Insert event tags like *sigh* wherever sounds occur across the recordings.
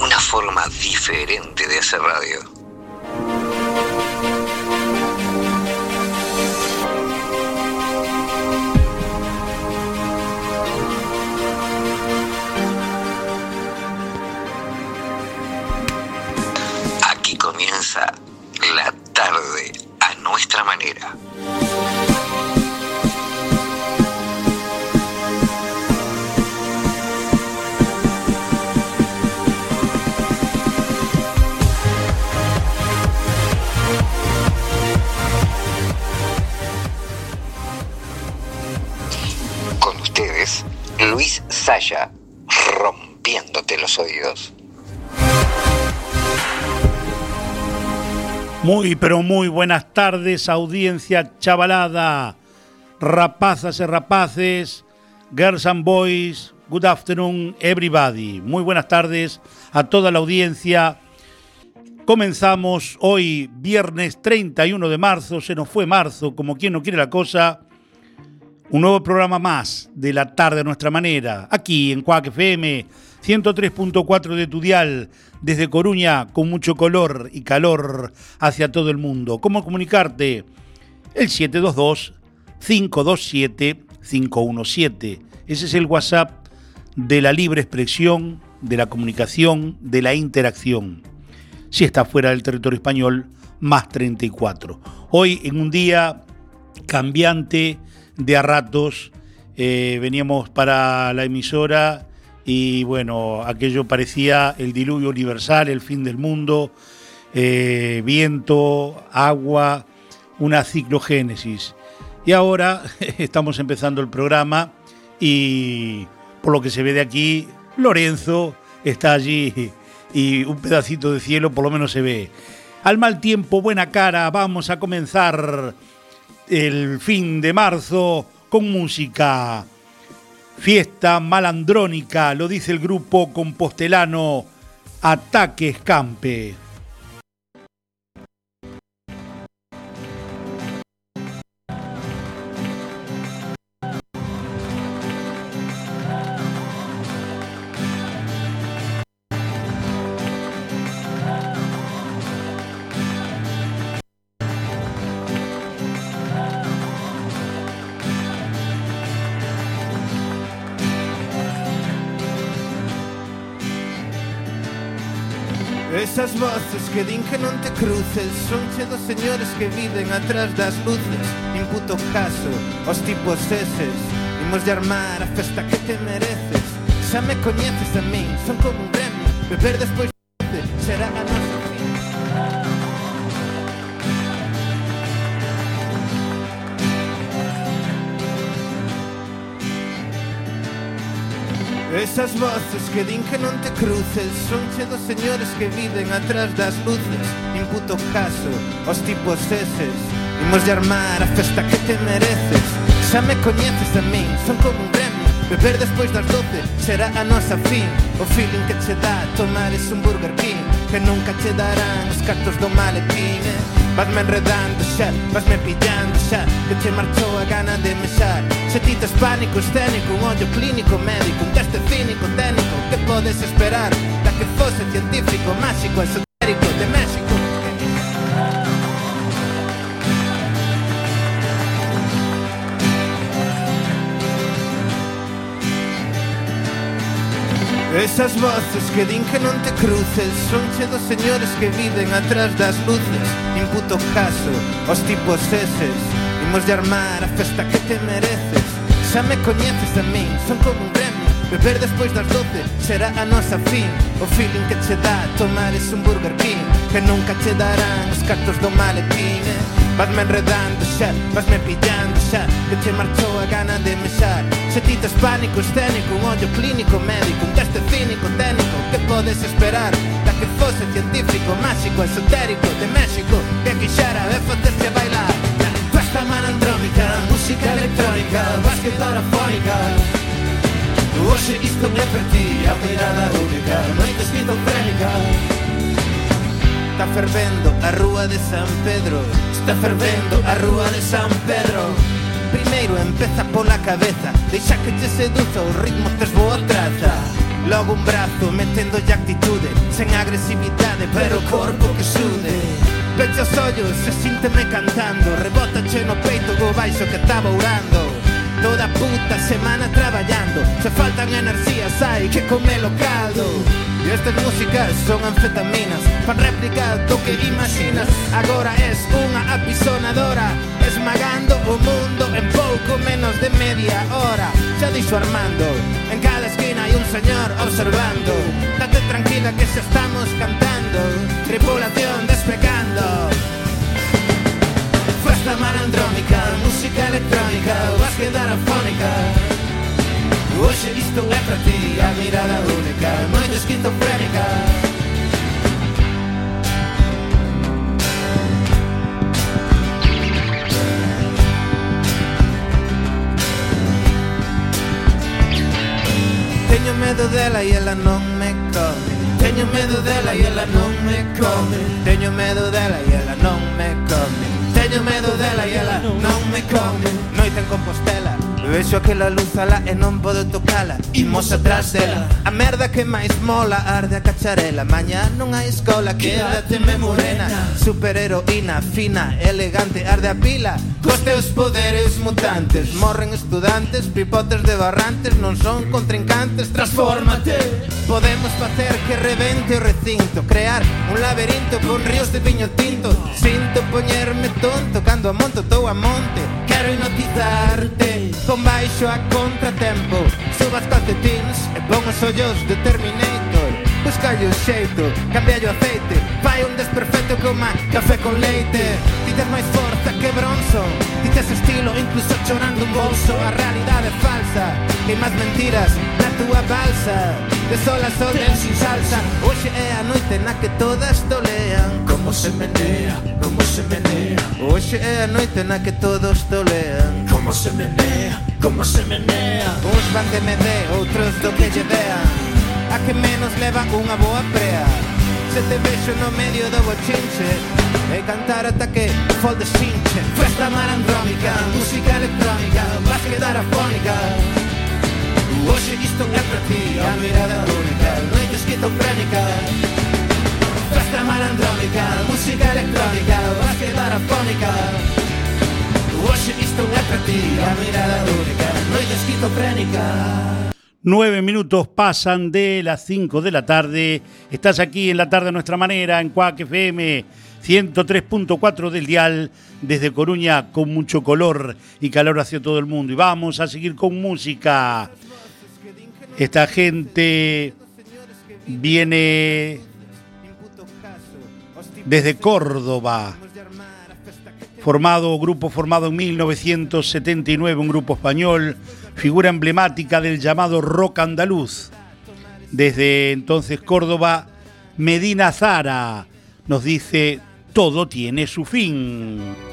Una forma diferente de hacer radio. Aquí comienza Muy, pero muy buenas tardes, audiencia chavalada, rapazas y rapaces, girls and boys, good afternoon, everybody. Muy buenas tardes a toda la audiencia. Comenzamos hoy, viernes 31 de marzo, se nos fue marzo, como quien no quiere la cosa. Un nuevo programa más de la tarde a nuestra manera, aquí en Cuac FM 103.4 de Tudial, desde Coruña, con mucho color y calor hacia todo el mundo. ¿Cómo comunicarte? El 722-527-517. Ese es el WhatsApp de la libre expresión, de la comunicación, de la interacción. Si está fuera del territorio español, más 34. Hoy en un día cambiante de a ratos, eh, veníamos para la emisora y bueno, aquello parecía el diluvio universal, el fin del mundo, eh, viento, agua, una ciclogénesis. Y ahora *laughs* estamos empezando el programa y por lo que se ve de aquí, Lorenzo está allí *laughs* y un pedacito de cielo por lo menos se ve. Al mal tiempo, buena cara, vamos a comenzar el fin de marzo con música. Fiesta malandrónica, lo dice el grupo compostelano Ataque Escampe. que din que non te cruces. Sonche dos señores que viven atrás das luces. Puto caso os tipos eses. Imos de armar a festa que te mereces. Xa me coñeces a min, son como un gremio. Beber despois Esas voces que din que non te cruces. Son che dos señores que viven atrás das luces. Nin puto caso, os tipos eses. Imos de armar a festa que te mereces. Xa me coñeces a min, son como un gremio. Beber despois das doce será a nosa fin. O feeling que che dá tomar es un Burger King Que nunca che darán os cartos do maletín eh? Vasme enredando xa, vasme pillando xa. Que che marchou a gana de mexar Se ti tes pánico escénico, un ollo clínico médico Un teste cínico técnico, que podes esperar? Da que fose científico, máxico, esotérico de México. Esas voces que din que non te cruces Son che dos señores que viven atrás das luces. Imputo caso aos tipos eses. Imos de armar a festa que te mereces. Xa me coñeces a min, son como un remo Beber despois das doce será a nosa fin. O feeling que che dá tomar es un Burger King Que nunca che darán os cartos do maletín eh? Vasme enredando xa, vasme pillando xa Que che marchou a gana de mexar. Se ti tes pánico escénico, un ollo clínico médico Un teste cínico, técnico, que podes esperar? Da que fose científico, máxico, esotérico De México, que quixara e facerse bailar. Festa manandrómica, música electrónica, básquet parafónica Hoxe isto é para ti a mirada única Noite esquizofrénica Está fervendo a rúa de San Pedro Está fervendo a rúa de San Pedro. Primeiro empeza pola cabeza Deixa que te seduza o ritmo tes boa traza. Logo un brazo metendo actitude Sen agresividade pero o corpo que sude. Pecha os ollos e sínteme cantando Rebótache no peito go baixo que está bourando. Toda puta semana traballando. Se faltan enerxías hai que comer caldo. E estas músicas son anfetaminas. Fan réplica do que imaginas. Agora es unha apisonadora Esmagando o mundo en pouco menos de media hora. Xa dixo Armando En cada esquina hai un señor observando. Date tranquila que xa estamos cantando Tripulación isto é para ti A mirada única, noite esquizofrénica Teño medo dela e ela non me come. Teño medo dela e ela non me come. Teño medo dela e ela non me come. Teño medo dela e ela non me come. Noite en Compostela vexo aquela luz alá e non podo tocala Imos atrás dela A merda que máis mola arde a cacharela. Mañá non hai escola, quédateme morena. Superheroína, fina, elegante, arde a pila. Cos teus poderes mutantes Morren estudantes, pipotes de barrantes Non son contrincantes, transfórmate. Podemos facer que revente o recinto Crear un laberinto con ríos de viño tinto. Sinto poñerme tonto cando amonto, tou a monte. Quero hipnotizarte como baixo a contratempo. Subas calcetins e pon os ollos de Terminator. Buscalle o xeito, cambialle o aceite. Fai un desperfecto coma café con leite. Dites máis forza que bronzo. Dites estilo incluso chorando un bolso. A realidade falsa E máis mentiras na túa balsa. De sol a sol en sin salsa. Hoxe é a noite na que todas tolean Como se menea, como se menea. Hoxe é a noite na que todos tolean Como se menea como se menea. Uns van de me outros do que lle vean A que menos leva unha boa prea. Se te vexo no medio do bochinche E cantar ata que folde xinche. Festa marandrómica, música electrónica Vas quedar afónica Hoxe isto é para ti A mirada única, noite esquizofrénica Festa marandrómica, música electrónica Vas quedar afónica Nueve minutos pasan de las 5 de la tarde. Estás aquí en la tarde a nuestra manera, en Cuac FM 103.4 del dial, desde Coruña, con mucho color y calor hacia todo el mundo. Y vamos a seguir con música. Esta gente viene desde Córdoba. Formado, grupo formado en 1979, un grupo español figura emblemática del llamado rock andaluz. Desde entonces Córdoba, Medina Zara nos dice, todo tiene su fin.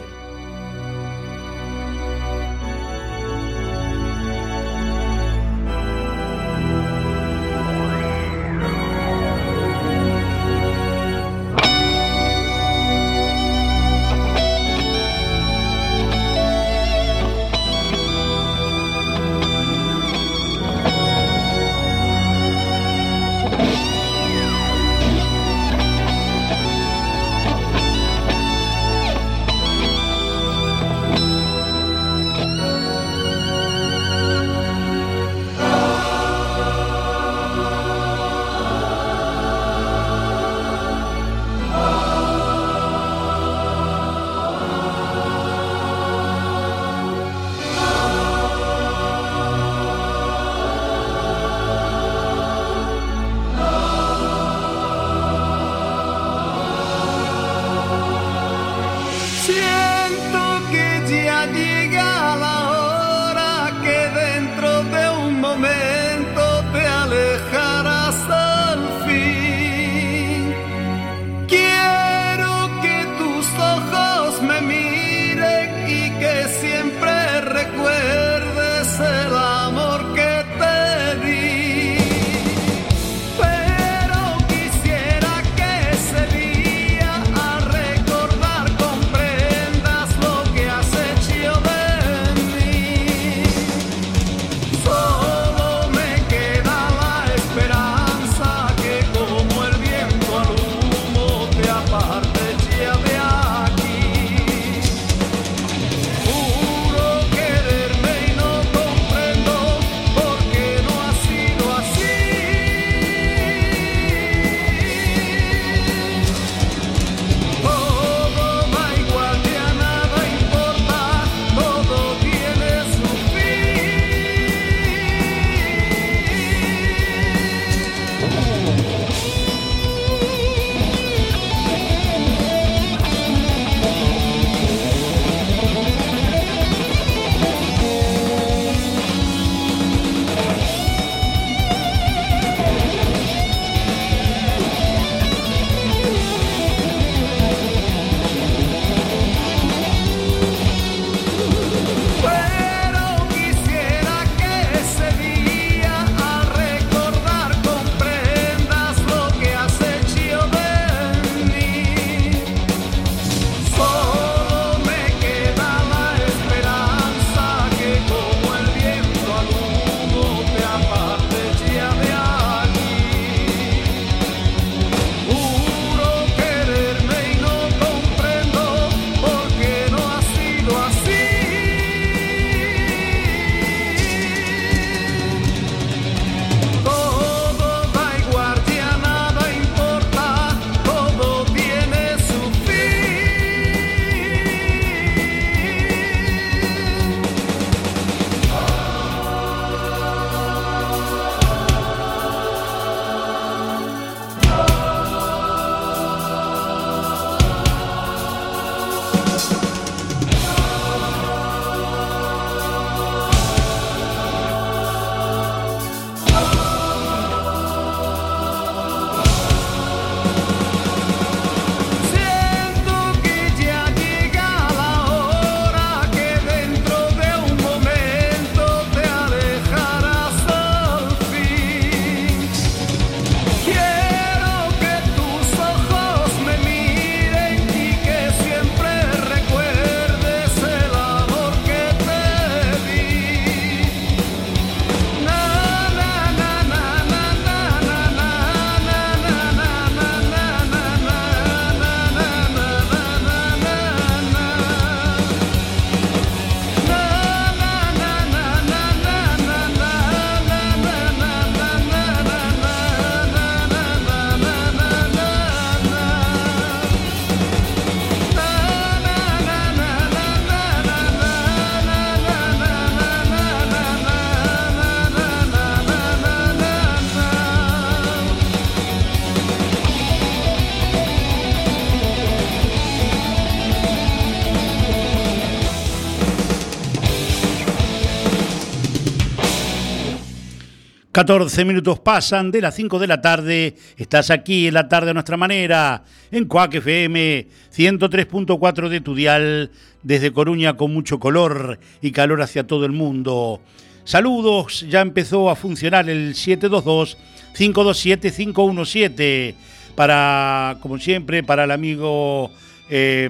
14 minutos pasan de las 5 de la tarde. Estás aquí en la tarde a nuestra manera, en Cuac FM 103.4 de tu dial, desde Coruña con mucho color y calor hacia todo el mundo. Saludos, ya empezó a funcionar el 722-527-517. Para, como siempre, para el amigo eh,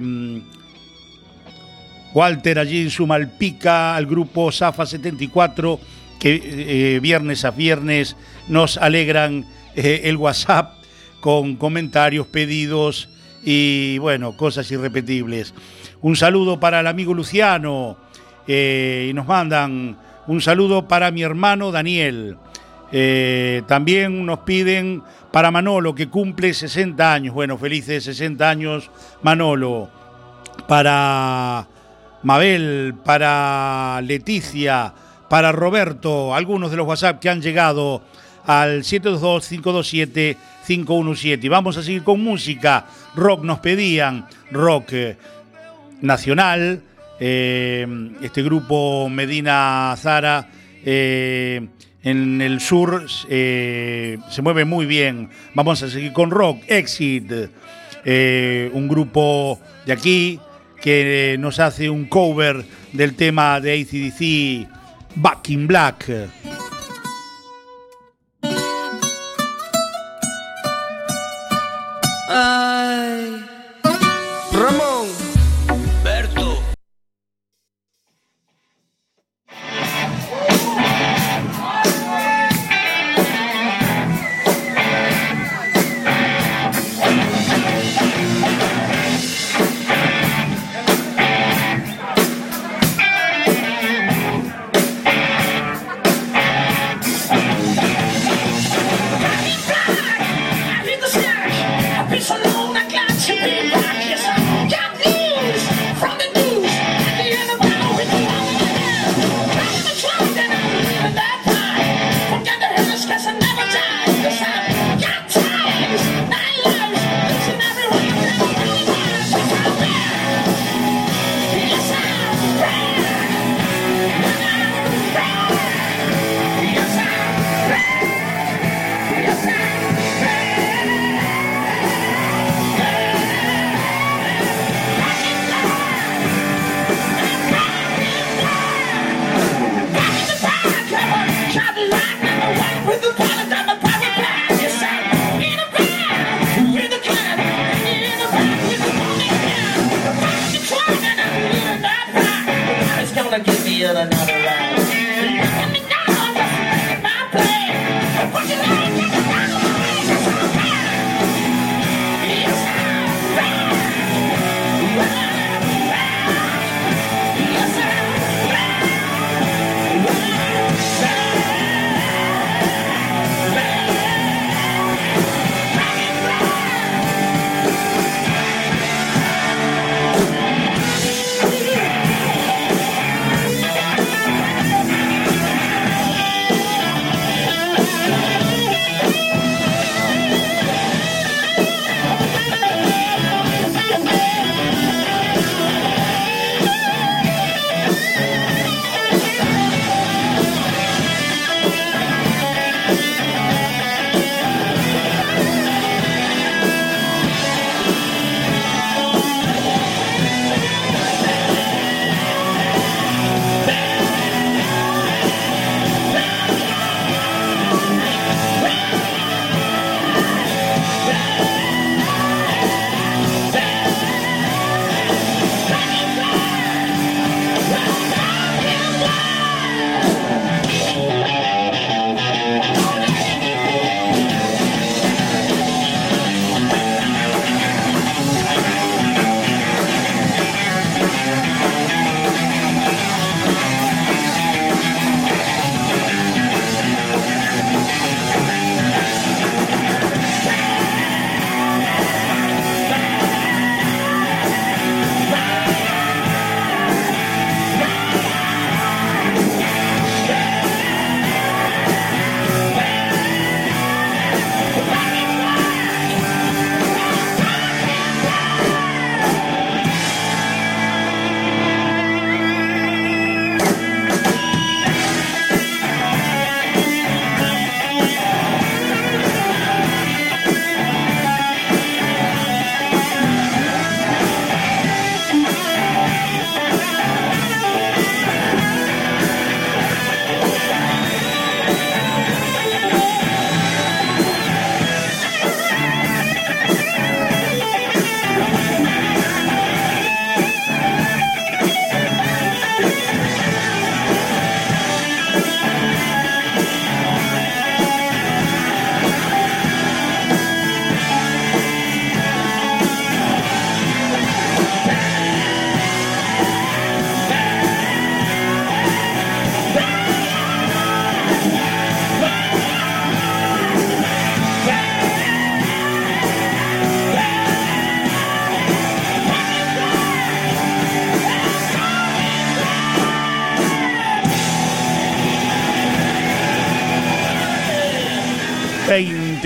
Walter allí en Sumalpica, al grupo Zafa 74 que eh, viernes a viernes nos alegran eh, el WhatsApp con comentarios, pedidos y bueno, cosas irrepetibles. Un saludo para el amigo Luciano eh, y nos mandan un saludo para mi hermano Daniel. también nos piden para Manolo que cumple 60 años. Bueno, felices 60 años Manolo. Para Mabel, para Leticia, para Roberto, algunos de los WhatsApp que han llegado al 722-527-517. Y vamos a seguir con música. Rock nos pedían, rock eh, nacional. Eh, este grupo Medina Zara eh, en el sur se mueve muy bien. Vamos a seguir con rock. Exit, un grupo de aquí que nos hace un cover del tema de ACDC Back in Black.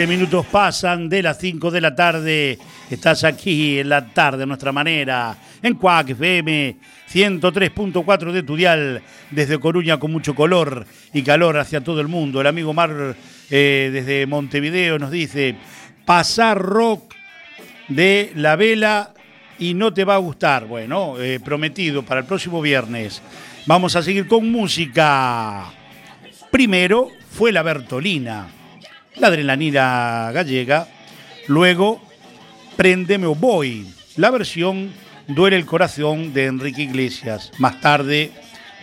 20 minutos pasan de las 5 de la tarde. Estás aquí en la tarde a nuestra manera, en Cuac FM 103.4 de Tudial, desde Coruña con mucho color y calor hacia todo el mundo. El amigo Mar eh, desde Montevideo nos dice, pasar rock de la vela y no te va a gustar. Bueno, eh, prometido para el próximo viernes. Vamos a seguir con música. Primero fue la Bertolina la adrenalina gallega. Luego, Préndeme o Voy, la versión Duele el corazón de Enrique Iglesias. Más tarde,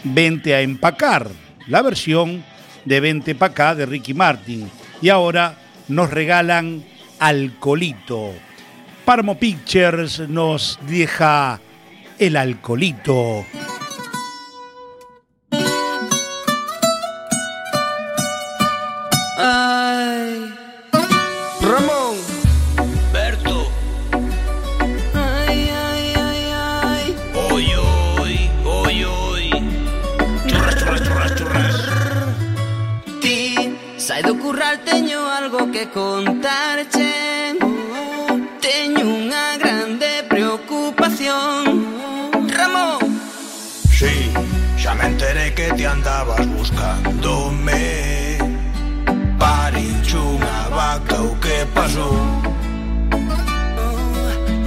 Vente a empacar, la versión de Vente pa' acá de Ricky Martin. Y ahora nos regalan Alcolito. Parmo Pictures nos deja el alcoholito. que contarche Teño unha grande preocupación. Ramo. Sí, xa me enteré que te andabas buscándome. Parincho unha vaca o que pasou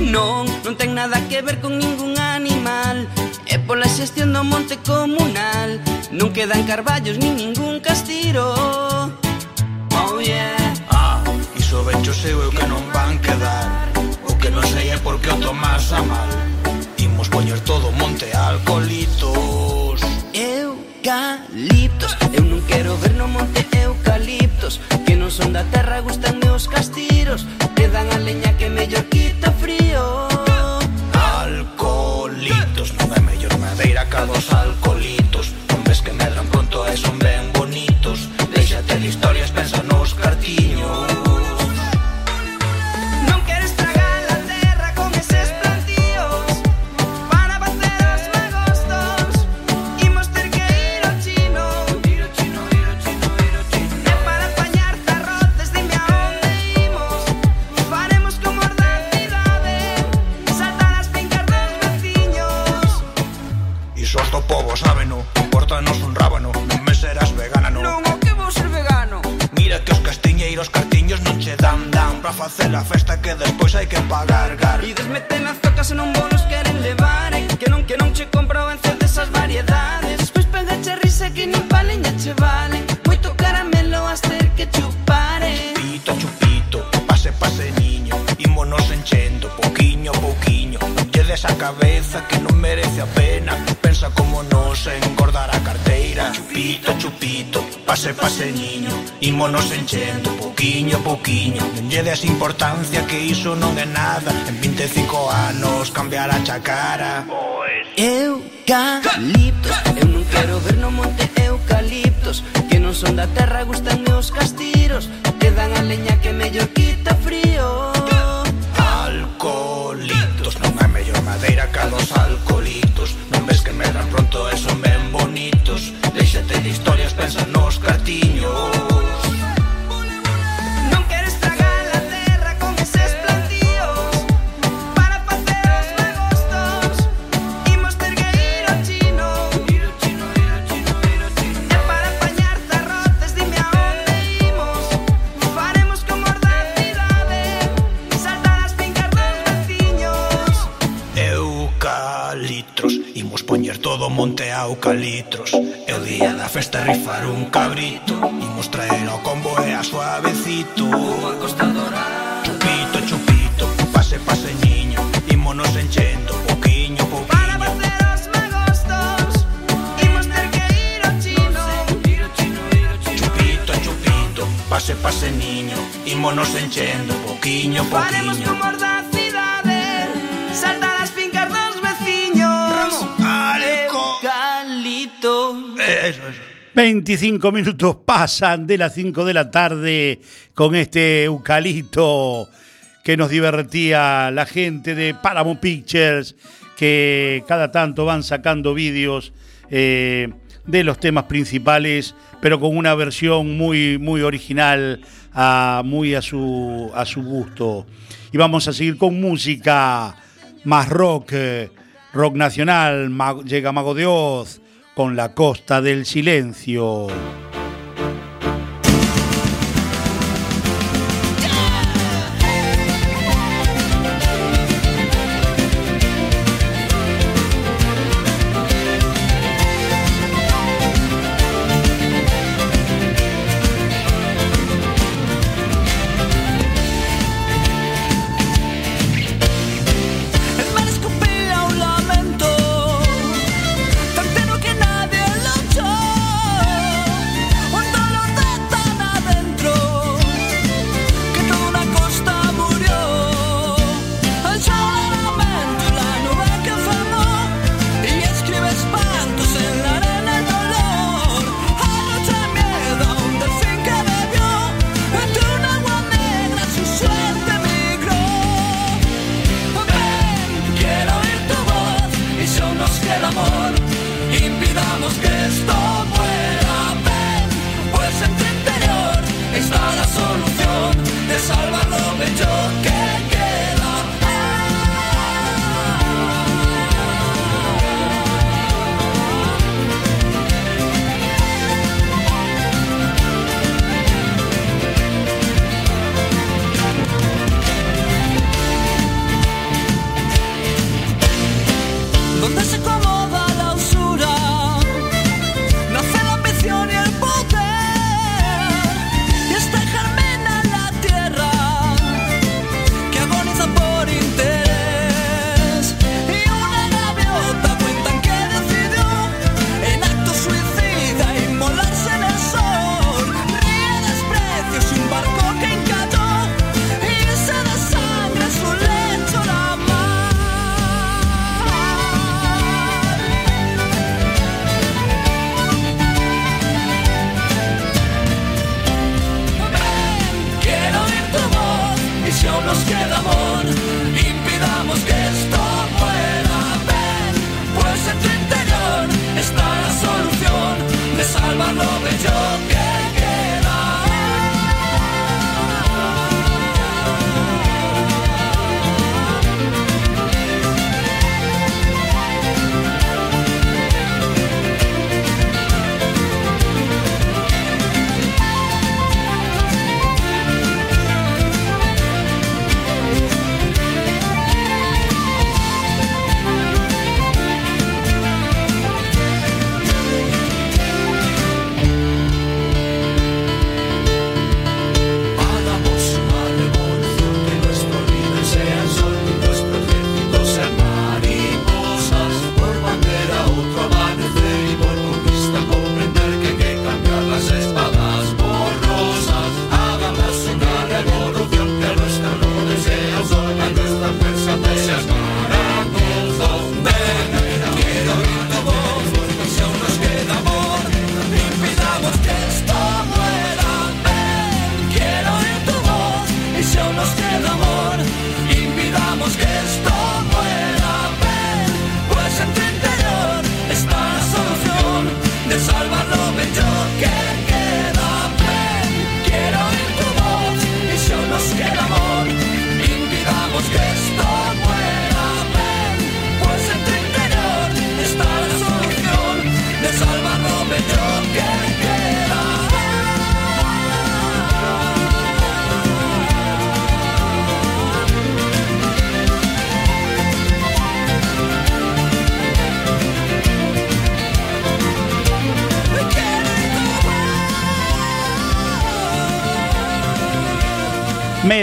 Non, non ten nada que ver con ningún animal. É pola xestión do monte comunal. Non quedan carballos nin ningún castiro Oh yeah. Iso ben o seu eu que non van quedar O que non sei é porque o tomas a mal. Imos poñer todo monte alcoholitos. Eucaliptos Eu non quero ver no monte eucaliptos Que non son da terra gustan meus castiros Te dan a leña que mellor quita frío. Alcoholitos Non é mellor madeira ca dos alcoholitos. lle des importancia que iso non é nada. En 25 anos cambiar a chacara. Pois Eu calipo eucalitros E o día da festa rifar un cabrito Imos traer ao combo e a suavecito costa dorada. Chupito, chupito, pase, pase niño Imonos enchendo, poquiño, poquiño Para facer os magostos Imos ter que ir ao chino. Chupito, chupito, pase, pase niño Imonos enchendo, poquiño, poquiño Faremos como Eso, eso 25 minutos pasan de las 5 de la tarde con este eucalipto que nos divertía la gente de Paramount Pictures, que cada tanto van sacando vídeos eh, de los temas principales, pero con una versión muy, muy original, a, muy a su, a su gusto. Y vamos a seguir con música más rock, eh, rock nacional, llega Mago de Oz con La Costa del Silencio.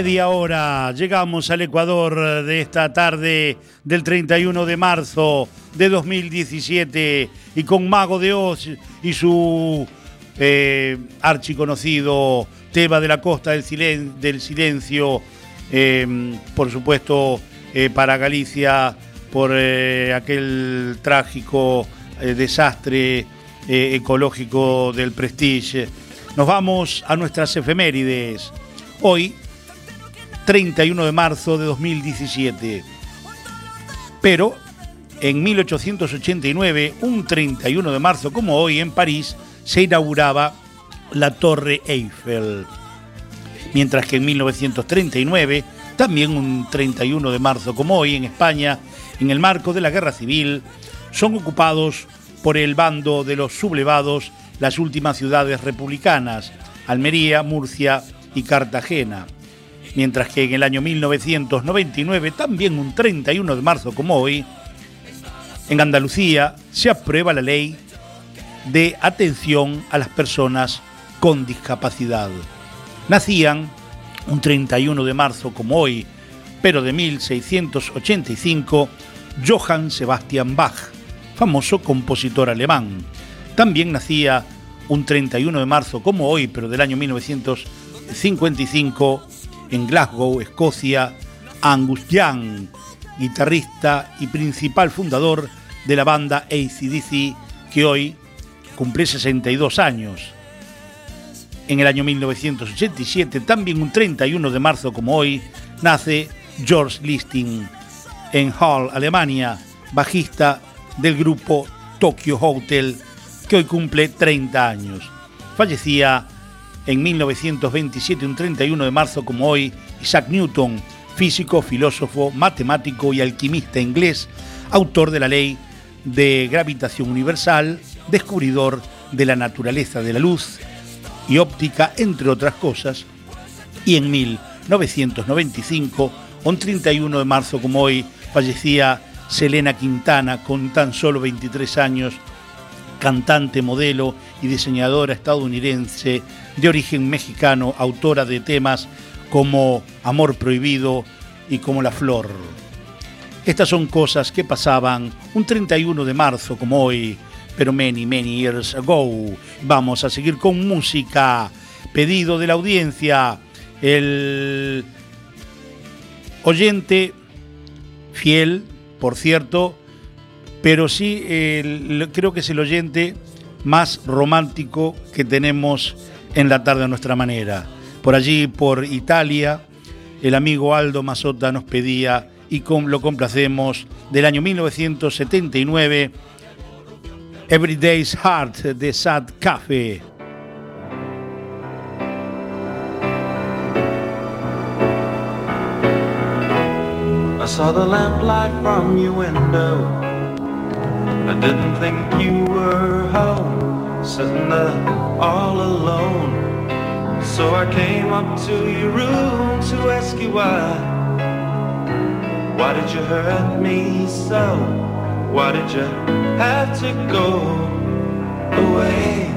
Media hora. Llegamos al Ecuador de esta tarde del 31 de marzo de 2017 y con Mago de Oz y su eh, archiconocido tema de la costa del, silencio, em, por supuesto eh, para Galicia por eh, aquel trágico desastre ecológico del Prestige. Nos vamos a nuestras efemérides. Hoy 31 de marzo de 2017. Pero en 1889, un 31 de marzo como hoy en París, se inauguraba la Torre Eiffel. Mientras que en 1939, también un 31 de marzo como hoy en España, en el marco de la Guerra Civil, son ocupados por el bando de los sublevados las últimas ciudades republicanas, Almería, Murcia y Cartagena. Mientras que en el año 1999, también un 31 de marzo como hoy, en Andalucía se aprueba la ley de atención a las personas con discapacidad. Nacían un 31 de marzo como hoy, pero de 1685, Johann Sebastian Bach, famoso compositor alemán. También nacía un 31 de marzo como hoy, pero del año 1955, en Glasgow, Escocia, Angus Young, guitarrista y principal fundador de la banda ACDC, que hoy cumple 62 años. En el año 1987, también un 31 de marzo como hoy, nace George Listing en Hall, Alemania, bajista del grupo Tokyo Hotel, que hoy cumple 30 años. Fallecía en 1927, un 31 de marzo como hoy, Isaac Newton, físico, filósofo, matemático y alquimista inglés, autor de la ley de gravitación universal, descubridor de la naturaleza de la luz y óptica, entre otras cosas, y en 1995, un 31 de marzo como hoy, fallecía Selena Quintana con tan solo 23 años, cantante, modelo y diseñadora estadounidense de origen mexicano, autora de temas como Amor Prohibido y como La Flor. Estas son cosas que pasaban un 31 de marzo como hoy, pero many, many years ago. Vamos a seguir con música. Pedido de la audiencia. El oyente fiel, por cierto, pero sí creo que es el oyente más romántico que tenemos en la tarde a nuestra manera. Por allí, por Italia, el amigo Aldo Mazota nos pedía y lo complacemos del año 1979, Everyday's Heart de Sad Cafe. I saw the lamplight from your window. I didn't think you were home, sitting there all alone. So I came up to your room to ask you why. Why did you hurt me so? Why did you have to go away?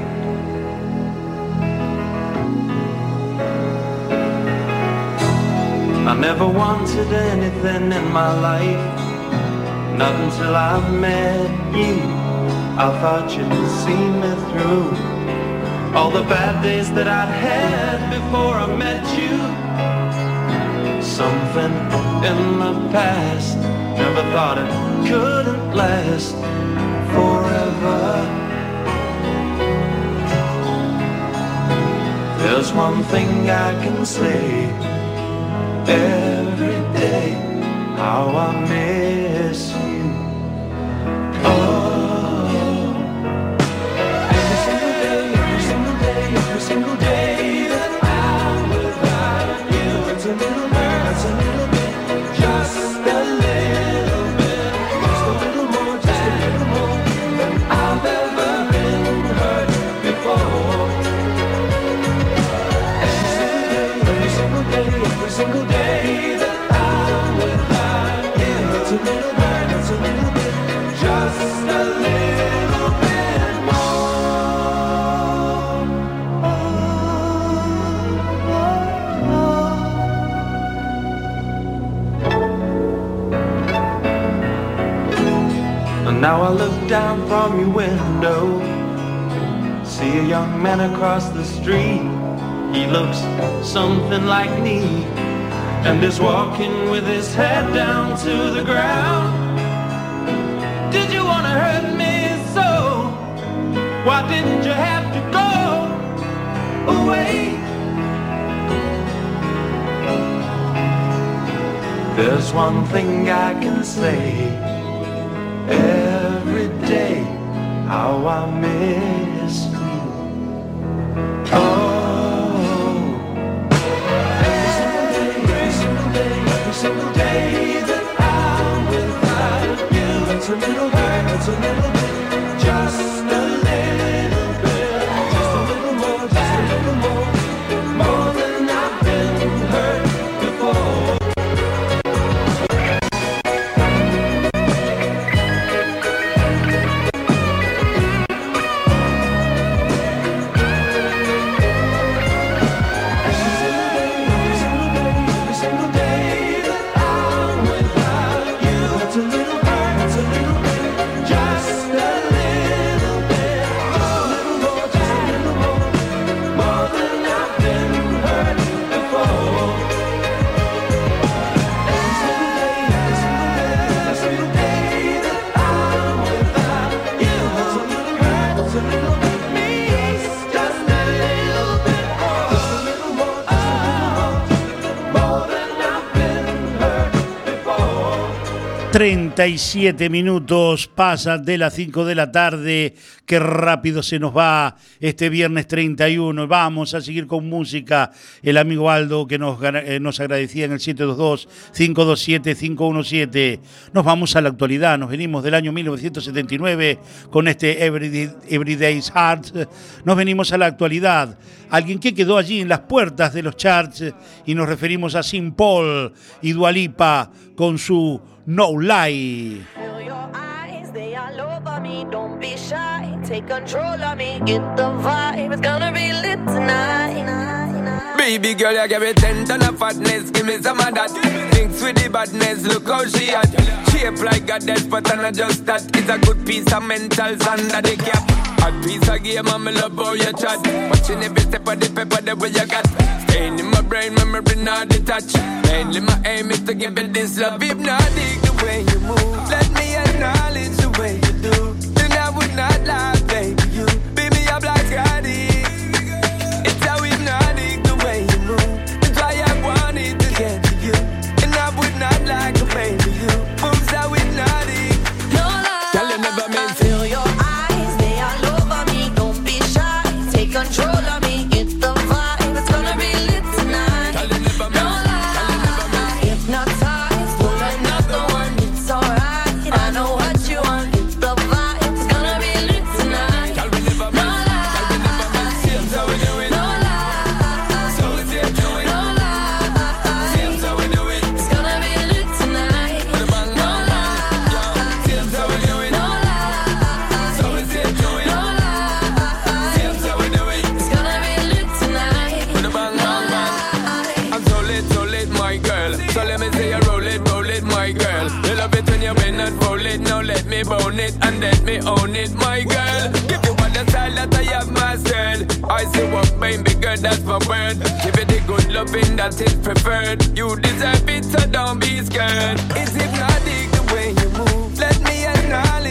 I never wanted anything in my life Not until I met you I thought you'd see me through All the bad days that I'd had before I met you. Something in the past Never thought it couldn't last forever. There's one thing I can say every day how I miss down from your window. See a young man across the street. He looks something like me. And is walking with his head down to the ground. Did you want to hurt me so? Why didn't you have to go away? There's one thing I can say how I miss you. Oh, every single day, every single day, every single day that I'm without you, it's a little hurt, it's a little. 37 minutos pasan de las 5 de la tarde. Qué rápido se nos va este viernes 31. Vamos a seguir con música. El amigo Aldo que nos, eh, nos agradecía en el 722-527-517. Nos vamos a la actualidad. Nos venimos del año 1979 con este Every, Everyday's Heart. Nos venimos a la actualidad. Alguien que quedó allí en las puertas de los charts y nos referimos a Sim Paul y Dualipa con su No Lie. Baby girl, you give me ten ton of fatness, give me some of that. Thinks with the badness, look how she at. Shape like a but I'm not just that. It's a good piece of mental cap. A piece of game, I'm love how you chat. Watching every step of the paper, the way you got. In brain memory not detached. Mainly my aim is to give it this love, if not dig the way you move. Let me acknowledge the way own it, my girl. Give you all the style that I have myself. I see what made me good, that's my word. Give it the good loving that is preferred. You deserve it, so don't be scared. It's hypnotic the way you move. Let me acknowledge.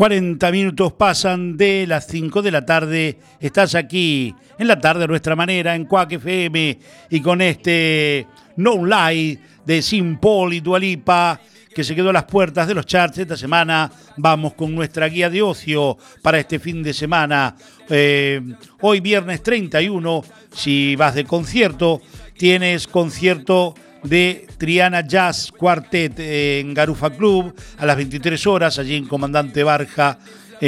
40 minutos pasan de las 5 de la tarde. Estás aquí en la tarde a nuestra manera, en Quack FM, y con este No Lie de Sin Paul y Dualipa, que se quedó a las puertas de los charts esta semana. Vamos con nuestra guía de ocio para este fin de semana. Eh, hoy, viernes 31, si vas de concierto, tienes concierto de Triana Jazz Quartet en Garufa Club a las 23 horas, allí en Comandante Barja,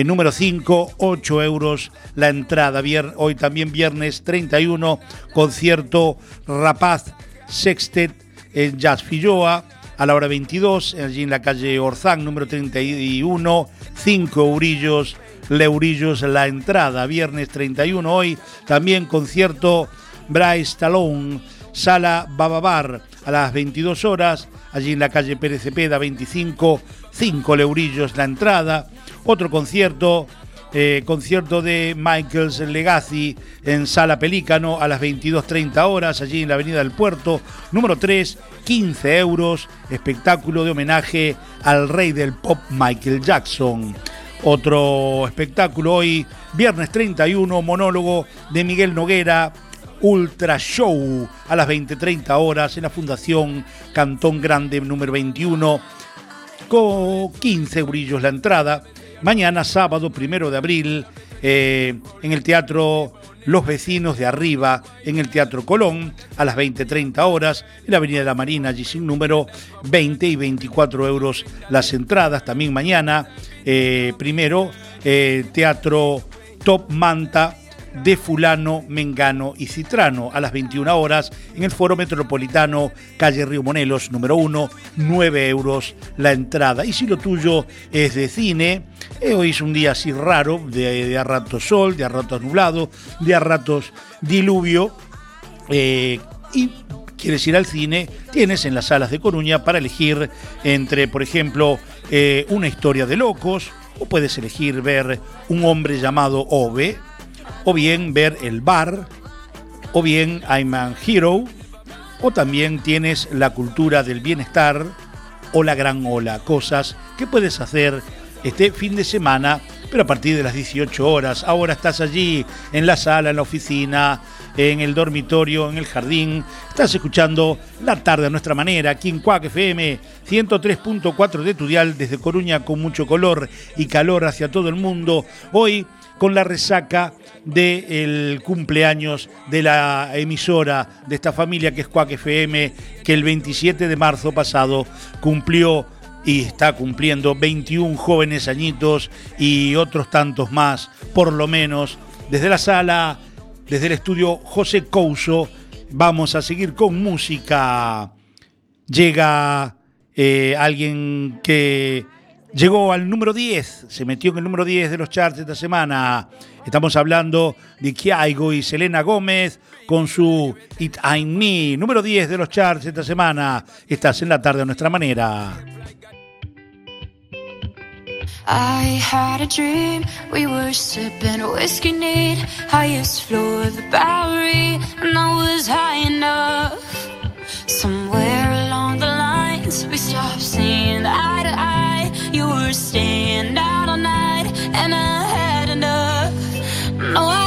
número 5, 8 euros la entrada. Hoy también viernes 31, concierto Rapaz Sextet en Jazz Filloa a la hora 22, allí en la calle Orzán, número 31, 5 eurillos, leurillos la entrada. Viernes 31 hoy, también concierto Bryce Talón, Sala Bababar a las 22 horas, allí en la calle Pérez Cepeda 25, 5 leurillos la entrada. Otro concierto, eh, concierto de Michaels Legacy en Sala Pelícano a las 22.30 horas, allí en la Avenida del Puerto, número 3, 15 euros, espectáculo de homenaje al rey del pop Michael Jackson. Otro espectáculo hoy, viernes 31, monólogo de Miguel Noguera, Ultra Show a las 20.30 horas en la Fundación Cantón Grande número 21 con 15 eurillos la entrada. Mañana, sábado primero de abril, eh, en el Teatro Los Vecinos de Arriba, en el Teatro Colón, a las 20.30 horas, en la Avenida de la Marina, allí sin número, 20 y 24 euros las entradas. También mañana, eh, primero, eh, Teatro Top Manta, de Fulano, Mengano y Citrano a las 21 horas en el Foro Metropolitano, calle Río Monelos, número 1, 9 euros la entrada. Y si lo tuyo es de cine, eh, hoy es un día así raro, de, de a ratos sol, de a ratos nublado, de a ratos diluvio, eh, y quieres ir al cine, tienes en las salas de Coruña para elegir entre, por ejemplo, eh, una historia de locos, o puedes elegir ver un hombre llamado Ove, o bien ver El Bar, o bien I'm a Hero, o también tienes La Cultura del Bienestar o La Gran Ola, cosas que puedes hacer este fin de semana, pero a partir de las 18 horas. Ahora estás allí, en la sala, en la oficina, en el dormitorio, en el jardín. Estás escuchando La Tarde a Nuestra Manera, aquí en Cuac FM 103.4 de Tudial, desde Coruña, con mucho color y calor hacia todo el mundo. Hoy con la resaca del cumpleaños de la emisora de esta familia que es Cuac FM, que el 27 de marzo pasado cumplió y está cumpliendo 21 jóvenes añitos y otros tantos más, por lo menos. Desde la sala, desde el estudio José Couso, vamos a seguir con música. Llega eh, alguien que llegó al número 10, se metió en el número 10 de los charts esta semana. Estamos hablando de Kiaigo y Selena Gómez con su It Ain't Me, número 10 de los charts esta semana. Estás en la tarde a nuestra manera. I had a dream, we were sipping whiskey neat, highest floor of the Bowery, and I was high enough. Somewhere along the lines, we out all night, and I had enough. No, I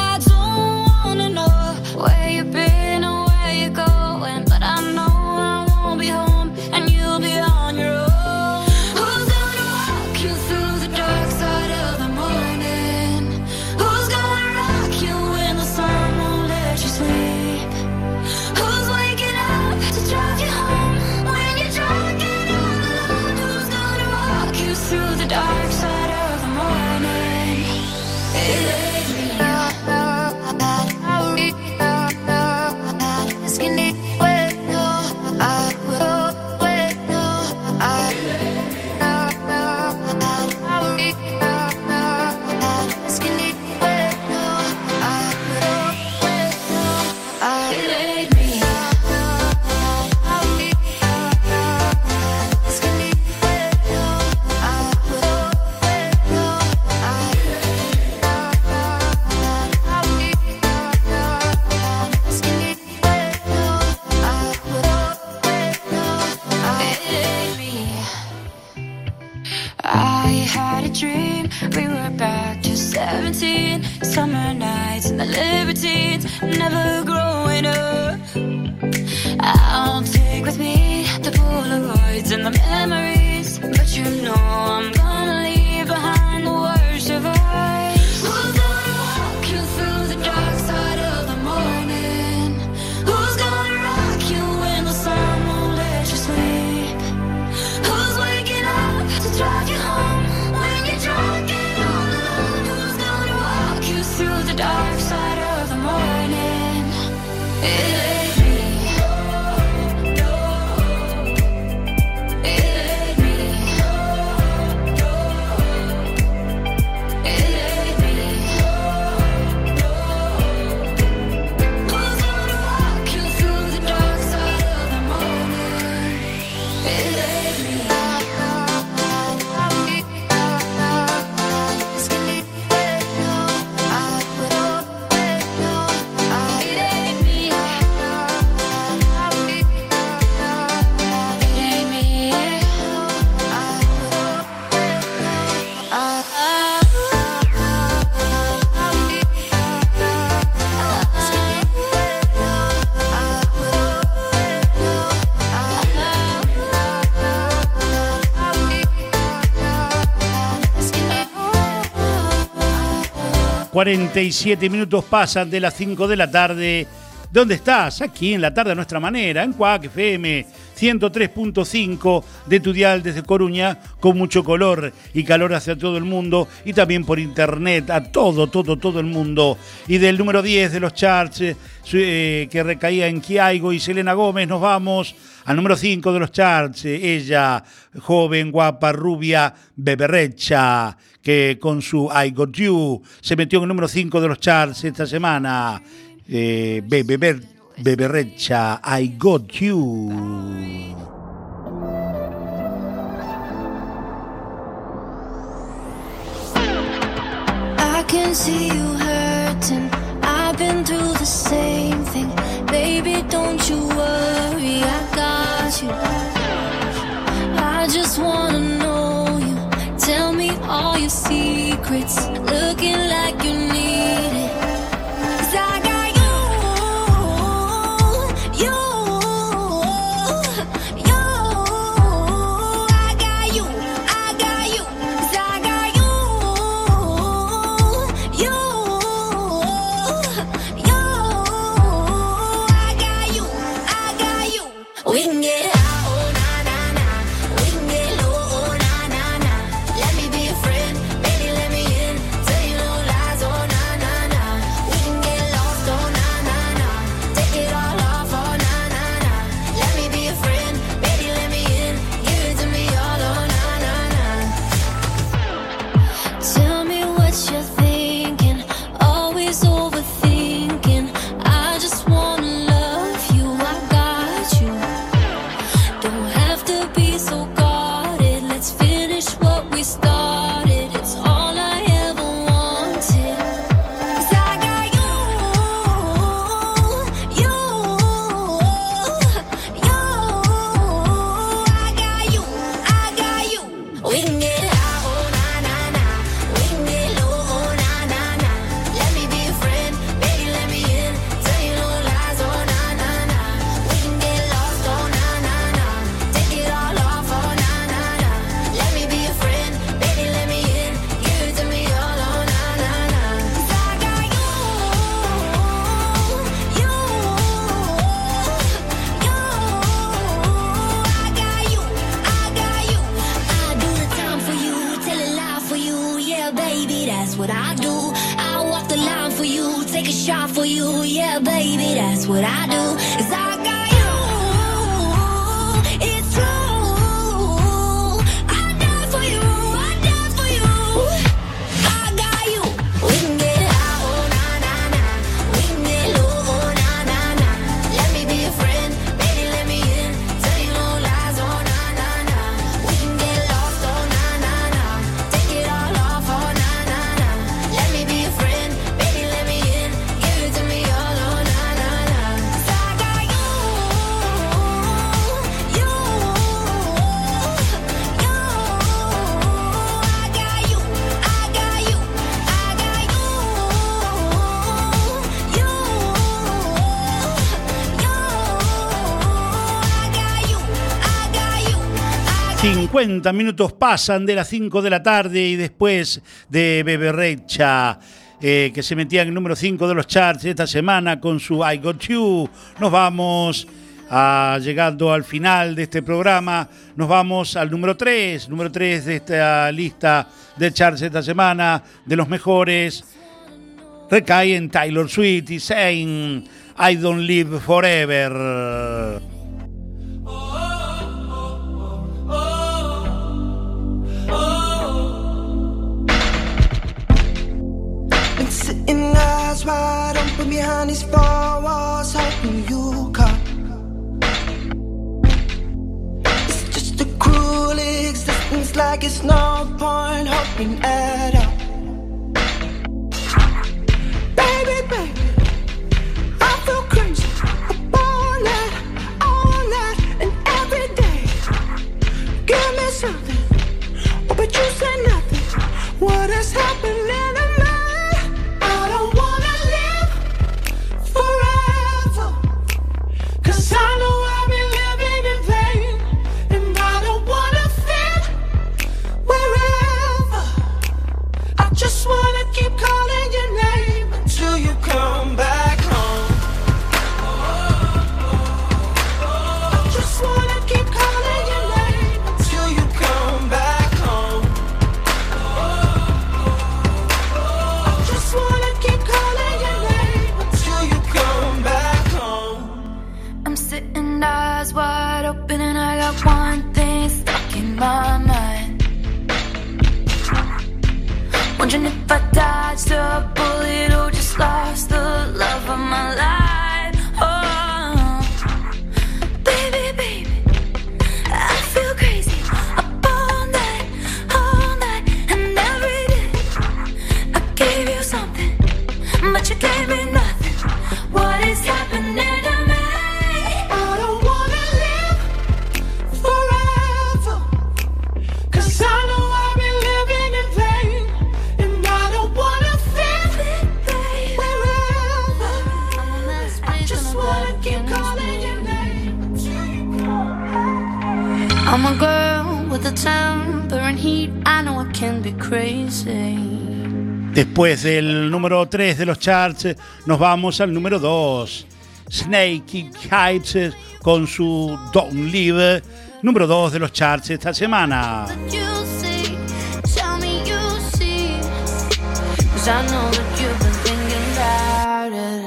47 minutos pasan de las 5 de la tarde. ¿Dónde estás? Aquí en la tarde a nuestra manera, en Cuac FM 103.5 de tu dial desde Coruña, con mucho color y calor hacia todo el mundo y también por internet a todo, todo, todo el mundo. Y del número 10 de los charts eh, eh, que recaía en Kiaigo y Selena Gómez, nos vamos al número 5 de los charts. Eh, ella, joven, guapa, rubia, beberrecha que con su I Got You se metió en el número 5 de los charts esta semana. Eh, Bebe, Bebe, Bebe Recha, I Got You. I can see you hurting. I've been through the same thing. Baby, don't you worry, I got you. I just wanna know. Tell me all your secrets, looking like you need. 50 minutos pasan de las 5 de la tarde y después de Beberrecha. Eh, que se metía en el número 5 de los charts esta semana con su I Got You. Nos vamos a, llegando al final de este programa. Nos vamos al número 3, número 3 de esta lista de charts esta semana, de los mejores. Recae en Taylor Swift y Zane, I Don't Live Forever. Oh, eyes wide open behind these four walls, hoping you come. It's just a cruel existence, like it's no point hoping at all. Desde el número 3 de los charts eh, nos vamos al número 2. Snake Heights eh, con su Don't Live, eh, número 2 de los charts esta semana. I know that you've been thinking about it.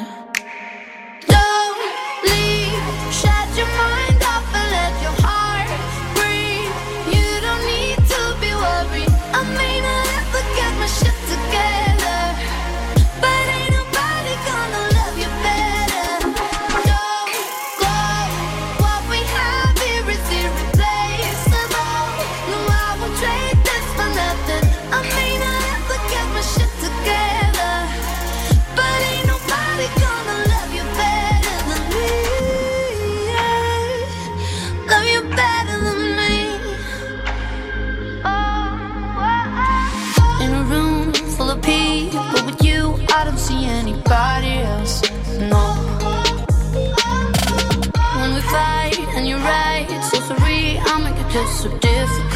just so different.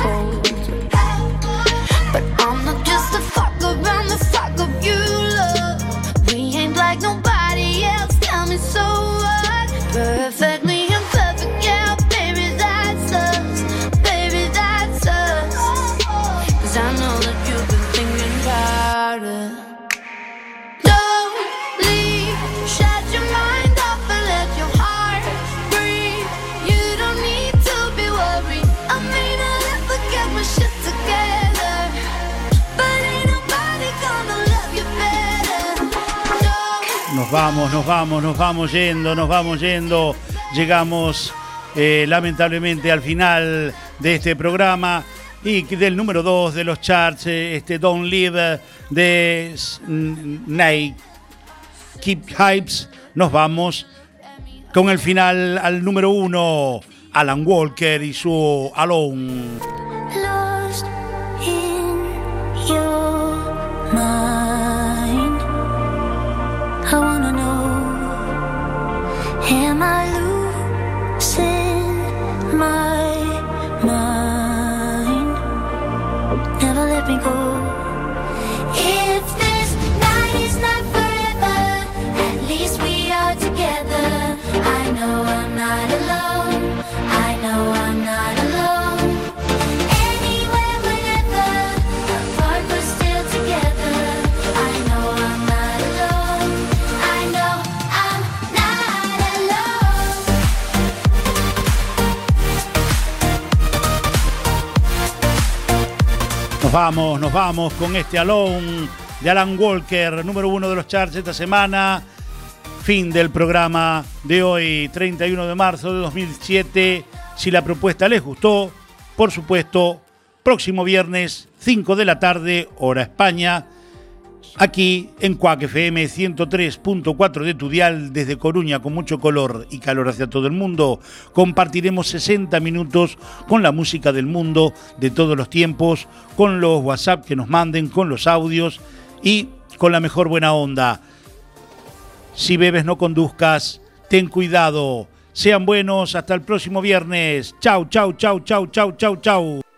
vamos, nos vamos, nos vamos yendo, nos vamos yendo. Llegamos eh, lamentablemente al final de este programa y del número 2 de los charts, eh, este Don't Live de mm, Nike Keep Hypes, nos vamos con el final al número 1, Alan Walker y su Alone. Nos vamos, nos vamos con este Alone de Alan Walker, número uno de los charts esta semana. Fin del programa de hoy, 31 de marzo de 2007. Si la propuesta les gustó, por supuesto, próximo viernes, 5 de la tarde, hora España, aquí en Cuac FM 103.4 de Tudial, desde Coruña, con mucho color y calor hacia todo el mundo. Compartiremos 60 minutos con la música del mundo de todos los tiempos, con los WhatsApp que nos manden, con los audios y con la mejor buena onda. Si bebes no conduzcas, ten cuidado. Sean buenos, hasta el próximo viernes. Chau, chau, chau, chau, chau, chau, chau.